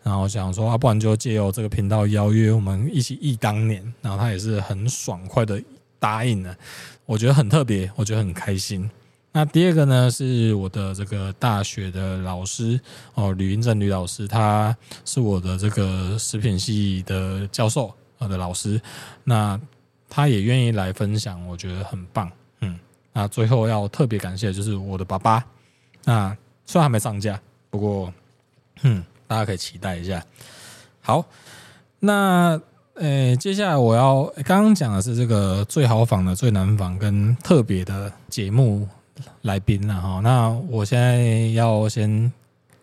然后想说啊，不然就借由这个频道邀约我们一起忆当年。然后他也是很爽快的答应了，我觉得很特别，我觉得很开心。那第二个呢，是我的这个大学的老师哦，吕英正吕老师，他是我的这个食品系的教授，我的老师。那他也愿意来分享，我觉得很棒。嗯，那最后要特别感谢就是我的爸爸。那虽然还没上架，不过嗯。大家可以期待一下。好，那诶、接下来我要刚刚讲的是这个最好访的、最难访跟特别的节目来宾了哈。那我现在要先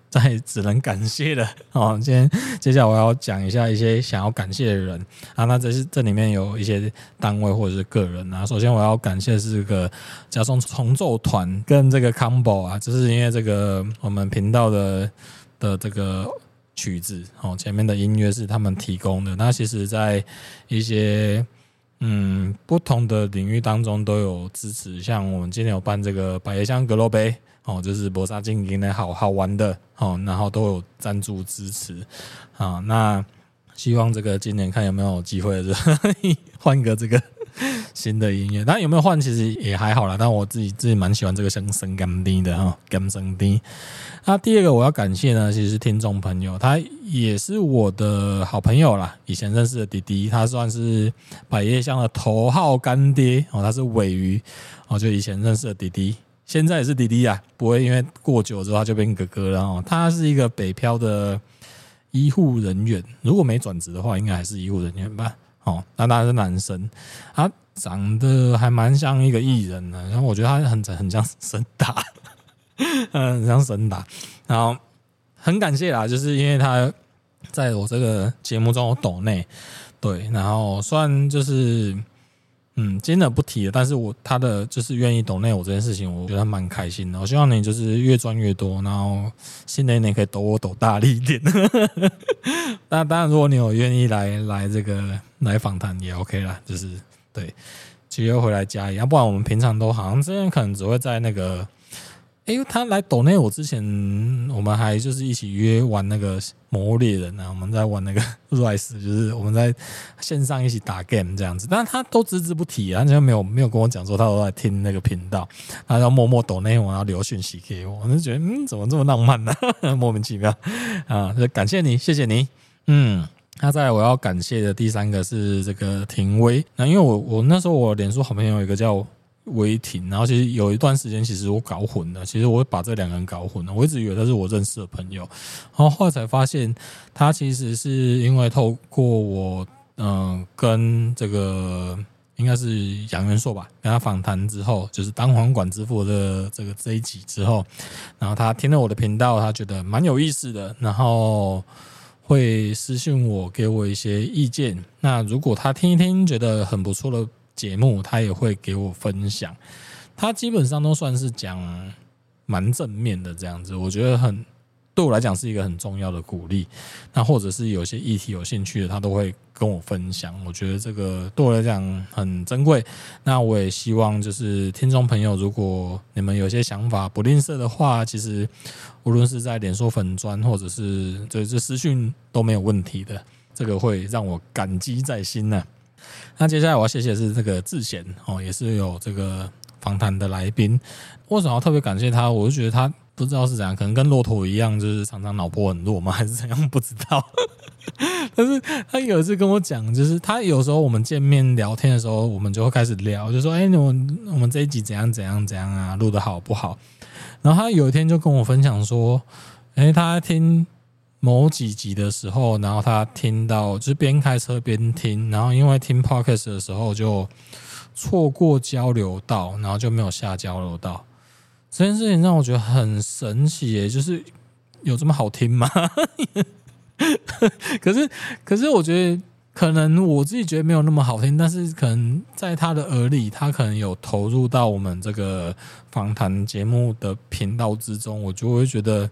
再只能感谢了哦。先接下来我要讲一下一些想要感谢的人啊。那这是这里面有一些单位或者是个人啊。首先我要感谢是这个嘉颂重奏团跟这个 Combo 啊，就是因为这个我们频道的。的这个曲子哦，前面的音乐是他们提供的。那其实，在一些嗯不同的领域当中都有支持。像我们今天有办这个百叶箱格斗杯哦，就是搏杀精英的好好玩的哦，然后都有赞助支持啊。那希望这个今年看有没有机会是 换个这个。新的音乐，但有没有换其实也还好啦。但我自己自己蛮喜欢这个声声甘低的哈，甘声低。那第二个我要感谢呢，其实是听众朋友，他也是我的好朋友啦。以前认识的弟弟，他算是百叶箱的头号干爹哦，他是尾鱼哦，就以前认识的弟弟，现在也是弟弟啊，不会因为过久之后他就变哥哥了哦。他是一个北漂的医护人员，如果没转职的话，应该还是医护人员吧。哦，那他是男生，啊长得还蛮像一个艺人的，然后我觉得他很很像神达，嗯，很像神达，然后很感谢啦，就是因为他在我这个节目中我抖内，对，然后虽然就是。嗯，今天的不提了，但是我他的就是愿意抖内我这件事情，我觉得蛮开心的。我希望你就是越赚越多，然后新的一年可以抖我抖大力一点。那当然，如果你有愿意来来这个来访谈也 OK 啦，就是对，就又回来加一，要不然我们平常都好像之前可能只会在那个。哎，他来抖内我之前，我们还就是一起约玩那个《魔物猎人》啊，我们在玩那个 Rise，就是我们在线上一起打 game 这样子。但他都只字不提啊，他就没有没有跟我讲说他都在听那个频道，他要默默抖内我，要留讯息给我，我就觉得嗯，怎么这么浪漫呢？莫名其妙啊！就感谢你，谢谢你。嗯，那再来我要感谢的第三个是这个廷威。那因为我我那时候我脸书好朋友有一个叫。威霆，然后其实有一段时间，其实我搞混了。其实我会把这两个人搞混了。我一直以为他是我认识的朋友，然后后来才发现，他其实是因为透过我嗯、跟这个应该是杨元硕吧，跟他访谈之后，就是当黄管之父的这个这一集之后，然后他听了我的频道，他觉得蛮有意思的，然后会私信我，给我一些意见。那如果他听一听觉得很不错的节目，他也会给我分享。他基本上都算是讲蛮正面的这样子，我觉得很。对我来讲是一个很重要的鼓励，那或者是有些议题有兴趣的，他都会跟我分享。我觉得这个对我来讲很珍贵。那我也希望就是听众朋友，如果你们有些想法不吝啬的话，其实无论是在脸书粉砖或者是这这私讯都没有问题的。这个会让我感激在心呢。那接下来我要谢谢是这个智贤哦，也是有这个访谈的来宾。为什么要特别感谢他？我就觉得他。不知道是怎样，可能跟骆驼一样，就是常常脑波很弱吗？还是怎样？不知道。但是他有一次跟我讲，就是他有时候我们见面聊天的时候，我们就会开始聊，就说：“哎，我们我们这一集怎样怎样怎样啊，录的好不好？”然后他有一天就跟我分享说：“哎，他听某几集的时候，然后他听到就是边开车边听，然后因为听 Podcast 的时候就错过交流道，然后就没有下交流道。”这件事情让我觉得很神奇耶，就是有这么好听吗？可是，可是我觉得可能我自己觉得没有那么好听，但是可能在他的耳里，他可能有投入到我们这个访谈节目的频道之中，我就会觉得。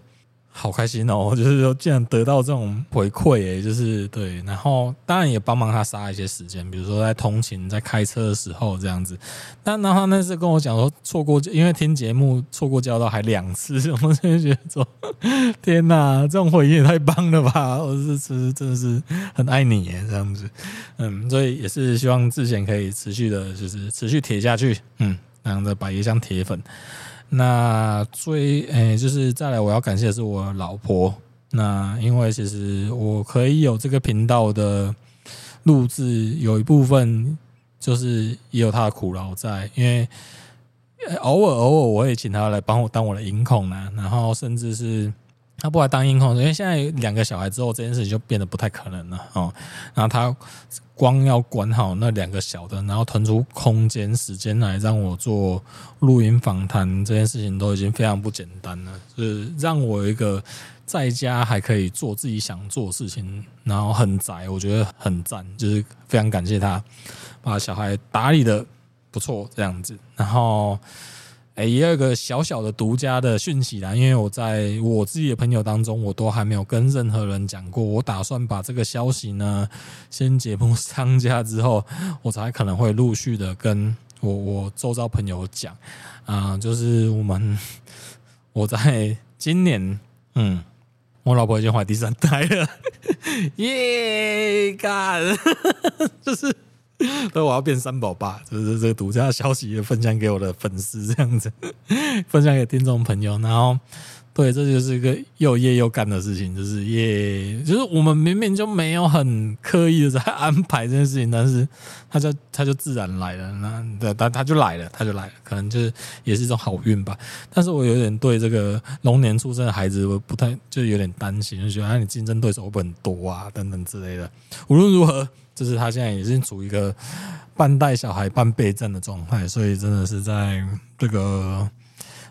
好开心哦！就是说，竟然得到这种回馈，哎，就是对。然后当然也帮忙他杀一些时间，比如说在通勤、在开车的时候这样子。但然后那次跟我讲说错过，因为听节目错过交道还两次，我真的觉得说天哪，这种回应也太棒了吧！我是是真的是很爱你耶，这样子。嗯，所以也是希望智贤可以持续的，就是持续铁下去。嗯，然后的百叶箱铁粉。那最诶、就是再来，我要感谢的是我老婆。那因为其实我可以有这个频道的录制，有一部分就是也有他的苦劳在。因为偶尔偶尔我会请他来帮我当我的音控呢，然后甚至是他不来当音控，因为现在两个小孩之后，这件事情就变得不太可能了哦。然后他。光要管好那两个小的，然后腾出空间、时间来让我做录音访谈，这件事情都已经非常不简单了。就是让我一个在家还可以做自己想做的事情，然后很宅，我觉得很赞，就是非常感谢他把小孩打理得不错这样子，然后。哎，也有一个小小的独家的讯息啦，因为我在我自己的朋友当中，我都还没有跟任何人讲过。我打算把这个消息呢，先节目上架之后，我才可能会陆续的跟我我周遭朋友讲啊，就是我们我在今年，嗯，我老婆已经怀第三胎了，耶，干，就是。所以我要变三宝爸，就是这个独家消息也分享给我的粉丝，这样子 分享给听众朋友。然后，对，这就是一个又业又干的事情，就是耶，就是我们明明就没有很刻意的在安排这件事情，但是他就他就自然来了，那对，他他就来了，他就来了，可能就是也是一种好运吧。但是我有点对这个龙年出生的孩子，我不太就有点担心，就觉得啊，你竞争对手会不会很多啊，等等之类的。无论如何。就是他现在也是处于一个半带小孩半备战的状态，所以真的是在这个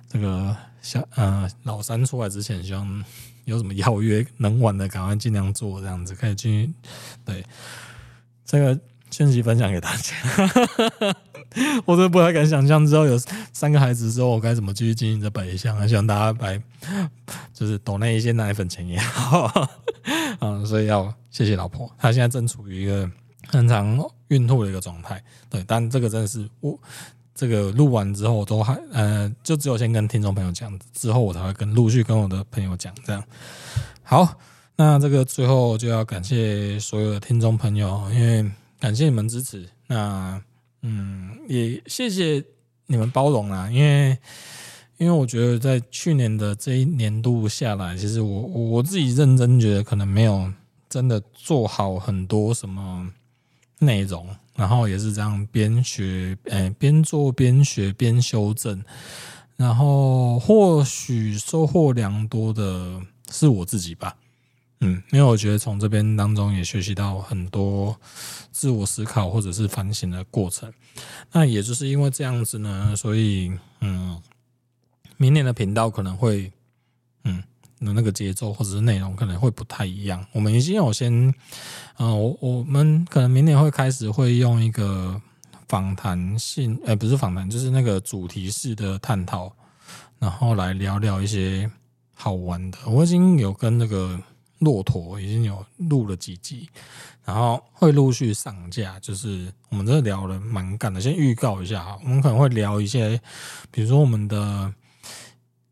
这个小呃老三出来之前，希望有什么邀约能玩的赶快尽量做，这样子可以去对这个讯息分享给大家。我真的不太敢想象之后有三个孩子之后，我该怎么继续经营这百叶箱，希望大家来就是抖那一些奶粉钱也好，嗯，所以要。谢谢老婆，她现在正处于一个很常孕吐的一个状态。对，但这个真的是我这个录完之后，我都还呃，就只有先跟听众朋友讲，之后我才会跟陆续跟我的朋友讲。这样好，那这个最后就要感谢所有的听众朋友，因为感谢你们支持。那嗯，也谢谢你们包容啦，因为因为我觉得在去年的这一年度下来，其实我我自己认真觉得可能没有。真的做好很多什么内容，然后也是这样边学，哎，边做边学边修正，然后或许收获良多的是我自己吧，嗯，因为我觉得从这边当中也学习到很多自我思考或者是反省的过程。那也就是因为这样子呢，所以嗯，明年的频道可能会嗯，那那个节奏或者是内容可能会不太一样。我们已经有先，嗯、呃，我我们可能明年会开始会用一个访谈性，呃，不是访谈，就是那个主题式的探讨，然后来聊聊一些好玩的。我已经有跟那个。骆驼已经有录了几集，然后会陆续上架。就是我们这聊了蛮赶的，先预告一下哈。我们可能会聊一些，比如说我们的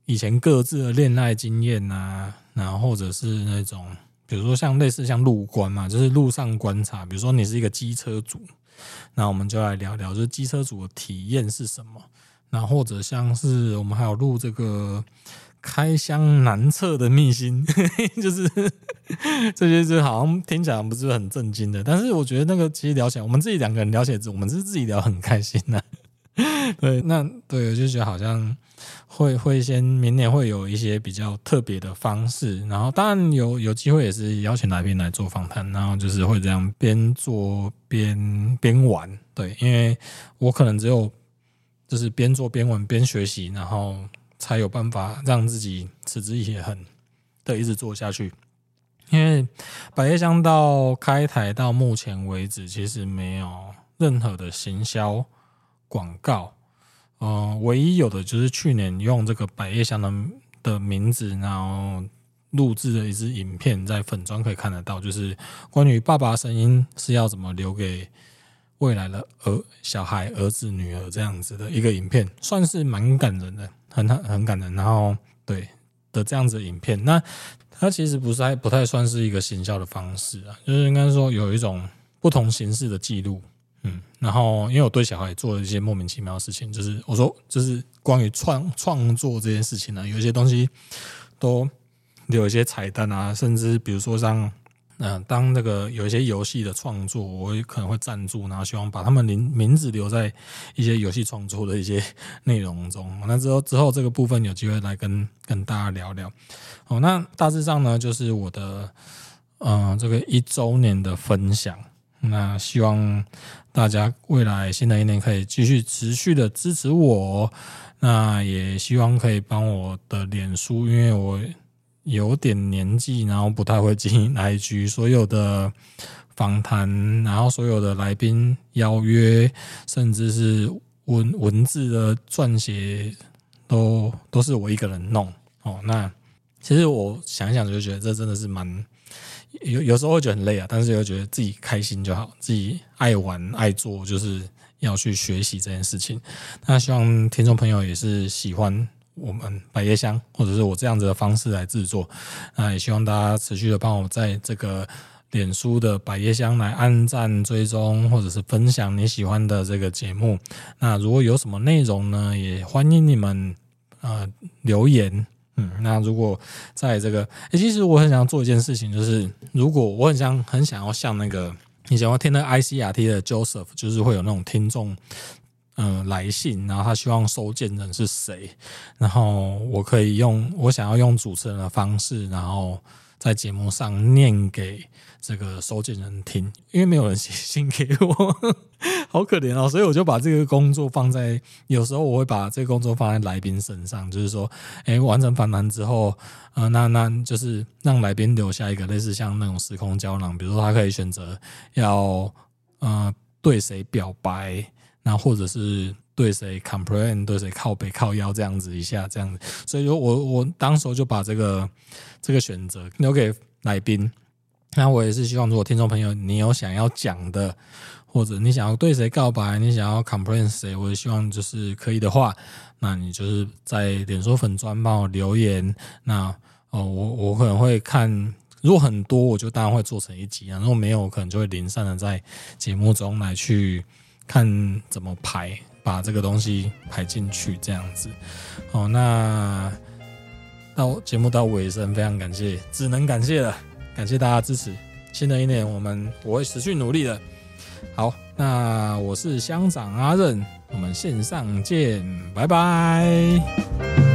以前各自的恋爱经验啊，然后或者是那种，比如说像类似像路观嘛，就是路上观察。比如说你是一个机车主，那我们就来聊聊，就是机车主的体验是什么。那或者像是我们还有录这个。开箱男厕的秘辛，就是这些，就好像听起来不是很震惊的。但是我觉得那个其实聊起来，我们自己两个人聊起来，我们是自己聊很开心的。对，那对，我就觉得好像会会先明年会有一些比较特别的方式，然后当然有有机会也是邀请来宾来做访谈，然后就是会这样边做边边玩。对，因为我可能只有就是边做边玩边学习，然后。才有办法让自己持之以恒的一直做下去。因为百叶箱到开台到目前为止，其实没有任何的行销广告。嗯，唯一有的就是去年用这个百叶箱的的名字，然后录制的一支影片，在粉专可以看得到，就是关于爸爸声音是要怎么留给未来的儿小孩、儿子、女儿这样子的一个影片，算是蛮感人的。很很很感人，然后对的这样子的影片，那它其实不是还不太算是一个行销的方式啊，就是应该说有一种不同形式的记录，嗯，然后因为我对小孩做了一些莫名其妙的事情，就是我说就是关于创创作这件事情呢，有一些东西都有一些彩蛋啊，甚至比如说像。嗯，当那个有一些游戏的创作，我也可能会赞助，然后希望把他们名名字留在一些游戏创作的一些内容中。那之后之后这个部分有机会来跟跟大家聊聊。哦，那大致上呢，就是我的嗯这个一周年的分享。那希望大家未来新的一年可以继续持续的支持我。那也希望可以帮我的脸书，因为我。有点年纪，然后不太会经营 IG，所有的访谈，然后所有的来宾邀约，甚至是文文字的撰写，都都是我一个人弄哦。那其实我想一想就觉得这真的是蛮有有时候会觉得很累啊，但是又觉得自己开心就好，自己爱玩爱做，就是要去学习这件事情。那希望听众朋友也是喜欢。我们百叶箱，或者是我这样子的方式来制作，那也希望大家持续的帮我在这个脸书的百叶箱来按赞、追踪，或者是分享你喜欢的这个节目。那如果有什么内容呢，也欢迎你们呃留言。嗯，那如果在这个，欸，其实我很想做一件事情，就是如果我很想很想要像那个你想要听那 ICRT 的 Joseph，就是会有那种听众。呃，来信，然后他希望收件人是谁，然后我可以用我想要用主持人的方式，然后在节目上念给这个收件人听，因为没有人写信给我，好可怜哦，所以我就把这个工作放在，有时候我会把这个工作放在来宾身上，就是说，哎，完成访谈之后，呃，那那就是让来宾留下一个类似像那种时空胶囊，比如说他可以选择要呃对谁表白。那或者是对谁 complain，对谁靠北靠腰这样子一下这样子，所以说我我当时就把这个这个选择留给来宾。那我也是希望，如果听众朋友你有想要讲的，或者你想要对谁告白，你想要 complain 谁，我也希望就是可以的话，那你就是在脸书粉专帮我留言。那哦，我我可能会看，如果很多，我就当然会做成一集啊；如果没有，可能就会零散的在节目中来去。看怎么排，把这个东西排进去，这样子。好，那到节目到尾声，非常感谢，只能感谢了，感谢大家支持。新的一年，我们我会持续努力的。好，那我是乡长阿任，我们线上见，拜拜。